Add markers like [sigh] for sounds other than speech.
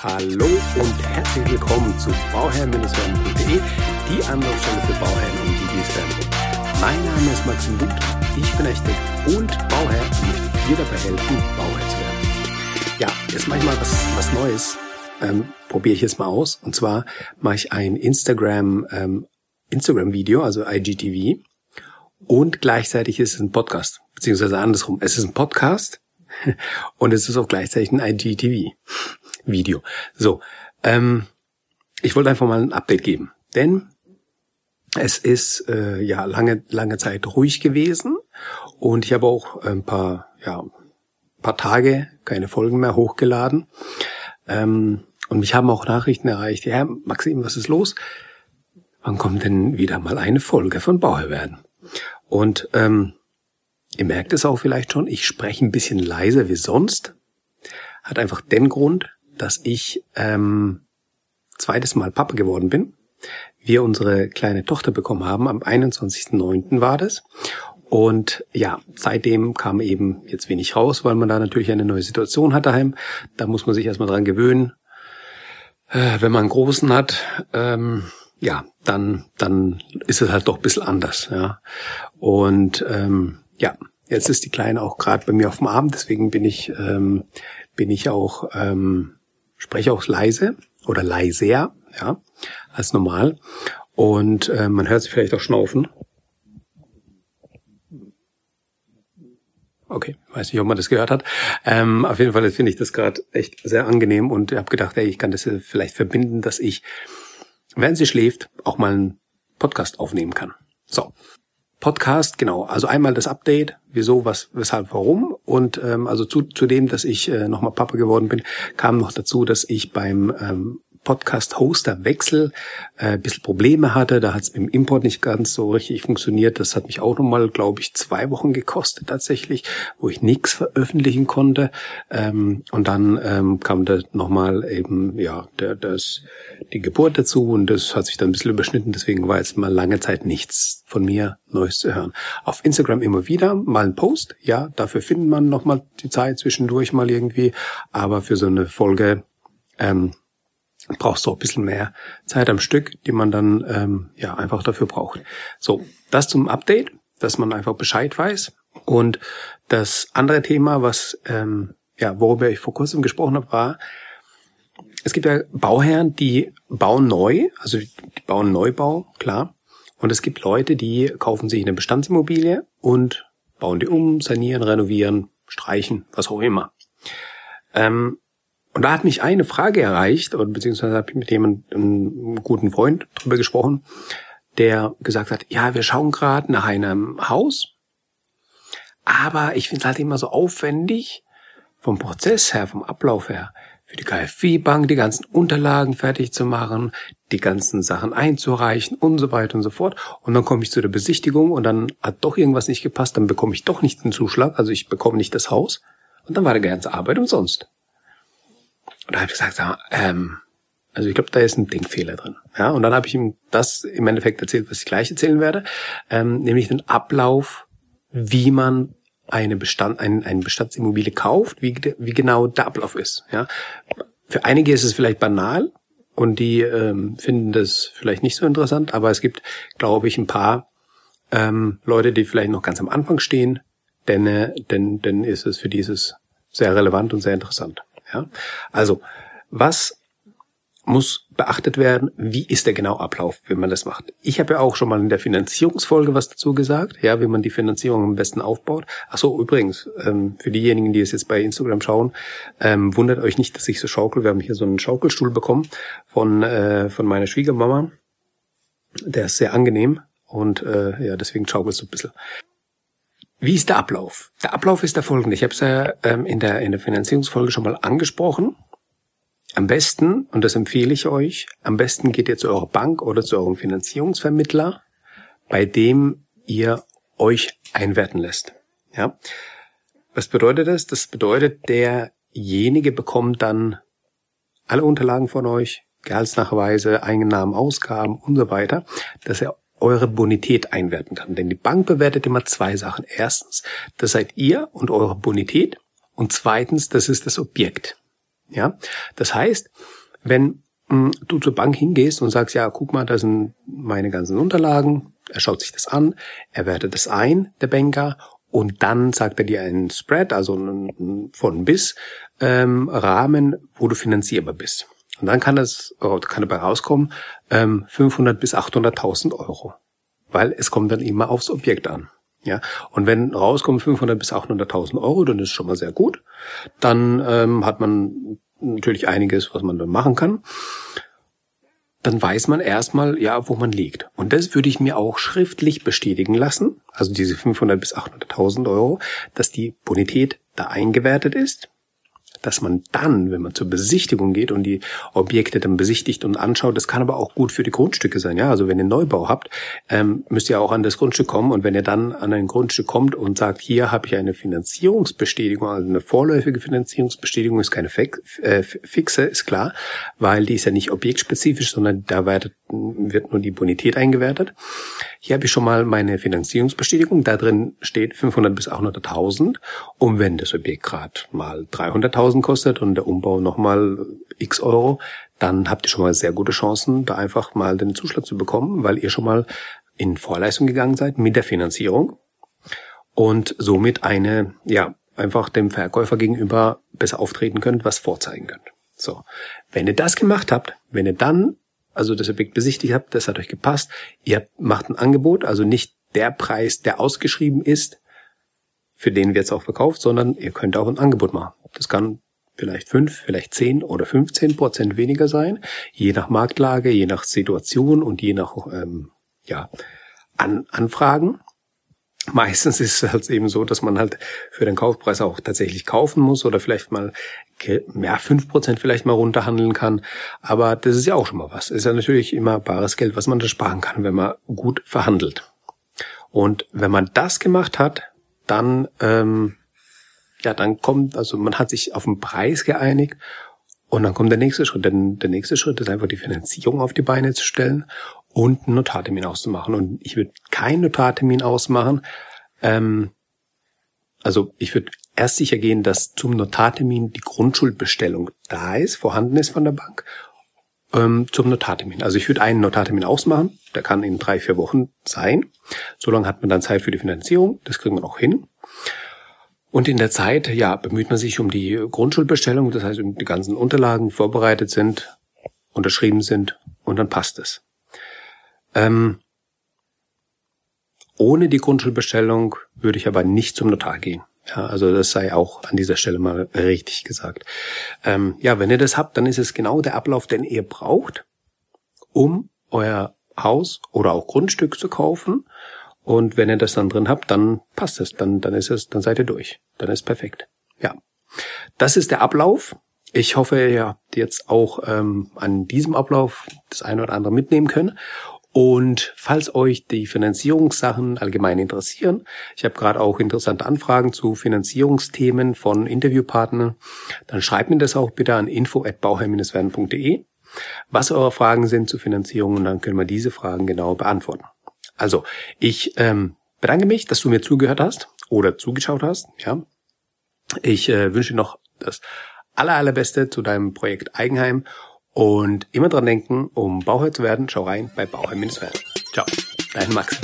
Hallo und herzlich willkommen zu bauherrn-werden.de, die Anlaufstelle für Bauherren und die, die werden. Mein Name ist Maxim Buth, ich bin Architekt und Bauherr und möchte dir dabei helfen, Bauherr zu werden. Ja, jetzt mache ich mal was, was Neues. Ähm, Probiere ich jetzt mal aus. Und zwar mache ich ein Instagram, ähm, Instagram-Video, also IGTV. Und gleichzeitig ist es ein Podcast, beziehungsweise andersrum. Es ist ein Podcast [laughs] und es ist auch gleichzeitig ein IGTV. Video. So, ähm, ich wollte einfach mal ein Update geben, denn es ist äh, ja lange lange Zeit ruhig gewesen und ich habe auch ein paar ja paar Tage keine Folgen mehr hochgeladen ähm, und mich haben auch Nachrichten erreicht. Ja, Maxim, was ist los? Wann kommt denn wieder mal eine Folge von Bauer werden? Und ähm, ihr merkt es auch vielleicht schon, ich spreche ein bisschen leiser wie sonst. Hat einfach den Grund, dass ich ähm, zweites Mal Papa geworden bin. Wir unsere kleine Tochter bekommen haben. Am 21.09. war das. Und ja, seitdem kam eben jetzt wenig raus, weil man da natürlich eine neue Situation hat daheim. Da muss man sich erstmal dran gewöhnen. Äh, wenn man einen großen hat, ähm, ja, dann, dann ist es halt doch ein bisschen anders. Ja. Und ähm, ja, jetzt ist die Kleine auch gerade bei mir auf dem Abend, deswegen bin ich, ähm, bin ich auch ähm, spreche auch leise oder leiser, ja, als normal. Und äh, man hört sich vielleicht auch schnaufen. Okay, weiß nicht, ob man das gehört hat. Ähm, auf jeden Fall finde ich das gerade echt sehr angenehm und habe gedacht, ey, ich kann das vielleicht verbinden, dass ich, wenn sie schläft, auch mal einen Podcast aufnehmen kann. So, Podcast, genau. Also einmal das Update, wieso, was, weshalb, warum. Und ähm, also zu, zu dem, dass ich äh, nochmal Papa geworden bin, kam noch dazu, dass ich beim ähm, Podcast-Hoster-Wechsel äh, ein bisschen Probleme hatte. Da hat es im Import nicht ganz so richtig funktioniert. Das hat mich auch nochmal, glaube ich, zwei Wochen gekostet tatsächlich, wo ich nichts veröffentlichen konnte. Ähm, und dann ähm, kam da nochmal eben, ja, der, das, die Geburt dazu und das hat sich dann ein bisschen überschnitten. Deswegen war jetzt mal lange Zeit nichts von mir Neues zu hören. Auf Instagram immer wieder mal ein Post. Ja, dafür findet man nochmal die Zeit zwischendurch mal irgendwie. Aber für so eine Folge ähm, brauchst du auch ein bisschen mehr Zeit am Stück, die man dann ähm, ja einfach dafür braucht. So, das zum Update, dass man einfach Bescheid weiß. Und das andere Thema, was ähm, ja, worüber ich vor kurzem gesprochen habe, war, es gibt ja Bauherren, die bauen neu, also die bauen Neubau, klar. Und es gibt Leute, die kaufen sich eine Bestandsimmobilie und bauen die um, sanieren, renovieren, streichen, was auch immer. Ähm, und da hat mich eine Frage erreicht, oder beziehungsweise habe ich mit jemandem, einem guten Freund drüber gesprochen, der gesagt hat, ja, wir schauen gerade nach einem Haus, aber ich finde es halt immer so aufwendig, vom Prozess her, vom Ablauf her, für die KfW-Bank die ganzen Unterlagen fertig zu machen, die ganzen Sachen einzureichen und so weiter und so fort. Und dann komme ich zu der Besichtigung und dann hat doch irgendwas nicht gepasst, dann bekomme ich doch nicht den Zuschlag, also ich bekomme nicht das Haus und dann war die ganze Arbeit umsonst. Und da habe ich gesagt, ähm, also ich glaube, da ist ein Denkfehler drin. Ja, und dann habe ich ihm das im Endeffekt erzählt, was ich gleich erzählen werde, ähm, nämlich den Ablauf, wie man eine Bestand, ein, eine Bestandsimmobilie kauft, wie, wie genau der Ablauf ist. Ja, für einige ist es vielleicht banal und die ähm, finden das vielleicht nicht so interessant, aber es gibt, glaube ich, ein paar ähm, Leute, die vielleicht noch ganz am Anfang stehen, denn, äh, denn, denn ist es für dieses sehr relevant und sehr interessant. Ja? Also, was muss beachtet werden, wie ist der genaue Ablauf, wenn man das macht. Ich habe ja auch schon mal in der Finanzierungsfolge was dazu gesagt, ja, wie man die Finanzierung am besten aufbaut. Ach so, übrigens, ähm, für diejenigen, die es jetzt bei Instagram schauen, ähm, wundert euch nicht, dass ich so schaukel. Wir haben hier so einen Schaukelstuhl bekommen von äh, von meiner Schwiegermama. Der ist sehr angenehm und äh, ja, deswegen schaukelt es so ein bisschen. Wie ist der Ablauf? Der Ablauf ist der folgende. Ich habe es ja ähm, in, der, in der Finanzierungsfolge schon mal angesprochen. Am besten, und das empfehle ich euch, am besten geht ihr zu eurer Bank oder zu eurem Finanzierungsvermittler, bei dem ihr euch einwerten lässt. Ja? Was bedeutet das? Das bedeutet, derjenige bekommt dann alle Unterlagen von euch, Gehaltsnachweise, Einnahmen, Ausgaben und so weiter, dass er eure Bonität einwerten kann. Denn die Bank bewertet immer zwei Sachen. Erstens, das seid ihr und eure Bonität. Und zweitens, das ist das Objekt. Ja, das heißt, wenn mh, du zur Bank hingehst und sagst, ja, guck mal, da sind meine ganzen Unterlagen, er schaut sich das an, er wertet das ein, der Banker, und dann sagt er dir einen Spread, also einen von bis ähm, Rahmen, wo du finanzierbar bist. Und dann kann das kann dabei rauskommen ähm, 500 bis 800.000 Euro, weil es kommt dann immer aufs Objekt an. Ja, und wenn rauskommen 500 bis 800.000 Euro, dann ist schon mal sehr gut. Dann ähm, hat man natürlich einiges, was man dann machen kann dann weiß man erstmal, ja, wo man liegt. Und das würde ich mir auch schriftlich bestätigen lassen, also diese 500 bis 800.000 Euro, dass die Bonität da eingewertet ist dass man dann, wenn man zur Besichtigung geht und die Objekte dann besichtigt und anschaut, das kann aber auch gut für die Grundstücke sein. Ja, also wenn ihr Neubau habt, ähm, müsst ihr auch an das Grundstück kommen und wenn ihr dann an ein Grundstück kommt und sagt, hier habe ich eine Finanzierungsbestätigung, also eine vorläufige Finanzierungsbestätigung, ist keine äh, fixe, ist klar, weil die ist ja nicht objektspezifisch, sondern da wird, wird nur die Bonität eingewertet. Hier habe ich schon mal meine Finanzierungsbestätigung. Da drin steht 500 bis 800.000. Und wenn das Objekt gerade mal 300.000 kostet und der Umbau nochmal x Euro, dann habt ihr schon mal sehr gute Chancen, da einfach mal den Zuschlag zu bekommen, weil ihr schon mal in Vorleistung gegangen seid mit der Finanzierung und somit eine, ja, einfach dem Verkäufer gegenüber besser auftreten könnt, was vorzeigen könnt. So. Wenn ihr das gemacht habt, wenn ihr dann also das Objekt besichtigt habt, das hat euch gepasst. Ihr macht ein Angebot, also nicht der Preis, der ausgeschrieben ist, für den wird es auch verkauft, sondern ihr könnt auch ein Angebot machen. Das kann vielleicht fünf, vielleicht zehn oder 15 Prozent weniger sein, je nach Marktlage, je nach Situation und je nach ähm, ja, An Anfragen. Meistens ist es halt eben so, dass man halt für den Kaufpreis auch tatsächlich kaufen muss oder vielleicht mal mehr fünf Prozent vielleicht mal runterhandeln kann. Aber das ist ja auch schon mal was. Ist ja natürlich immer bares Geld, was man da sparen kann, wenn man gut verhandelt. Und wenn man das gemacht hat, dann, ähm, ja, dann kommt, also man hat sich auf den Preis geeinigt und dann kommt der nächste Schritt. Denn der nächste Schritt ist einfach die Finanzierung auf die Beine zu stellen und einen Notartermin auszumachen. Und ich würde keinen Notartermin ausmachen. Ähm, also ich würde erst sicher gehen, dass zum Notartermin die Grundschuldbestellung da ist, vorhanden ist von der Bank, ähm, zum Notartermin. Also ich würde einen Notartermin ausmachen, der kann in drei, vier Wochen sein. So lange hat man dann Zeit für die Finanzierung, das kriegen wir auch hin. Und in der Zeit, ja, bemüht man sich um die Grundschuldbestellung, das heißt, um die ganzen Unterlagen vorbereitet sind, unterschrieben sind und dann passt es. Ähm, ohne die Grundschuldbestellung würde ich aber nicht zum Notar gehen. Ja, also das sei auch an dieser Stelle mal richtig gesagt. Ähm, ja, wenn ihr das habt, dann ist es genau der Ablauf, den ihr braucht, um euer Haus oder auch Grundstück zu kaufen. Und wenn ihr das dann drin habt, dann passt es, dann, dann ist es, dann seid ihr durch. Dann ist perfekt. Ja. Das ist der Ablauf. Ich hoffe, ihr habt jetzt auch ähm, an diesem Ablauf das eine oder andere mitnehmen können. Und falls euch die Finanzierungssachen allgemein interessieren, ich habe gerade auch interessante Anfragen zu Finanzierungsthemen von Interviewpartnern, dann schreibt mir das auch bitte an info@bauherr-werden.de, was eure Fragen sind zu Finanzierung und dann können wir diese Fragen genau beantworten. Also, ich ähm, bedanke mich, dass du mir zugehört hast oder zugeschaut hast. Ja, ich äh, wünsche noch das aller, allerbeste zu deinem Projekt Eigenheim und immer dran denken, um Bauherr zu werden, schau rein bei Bauherr-Werden. Ciao, dein Max.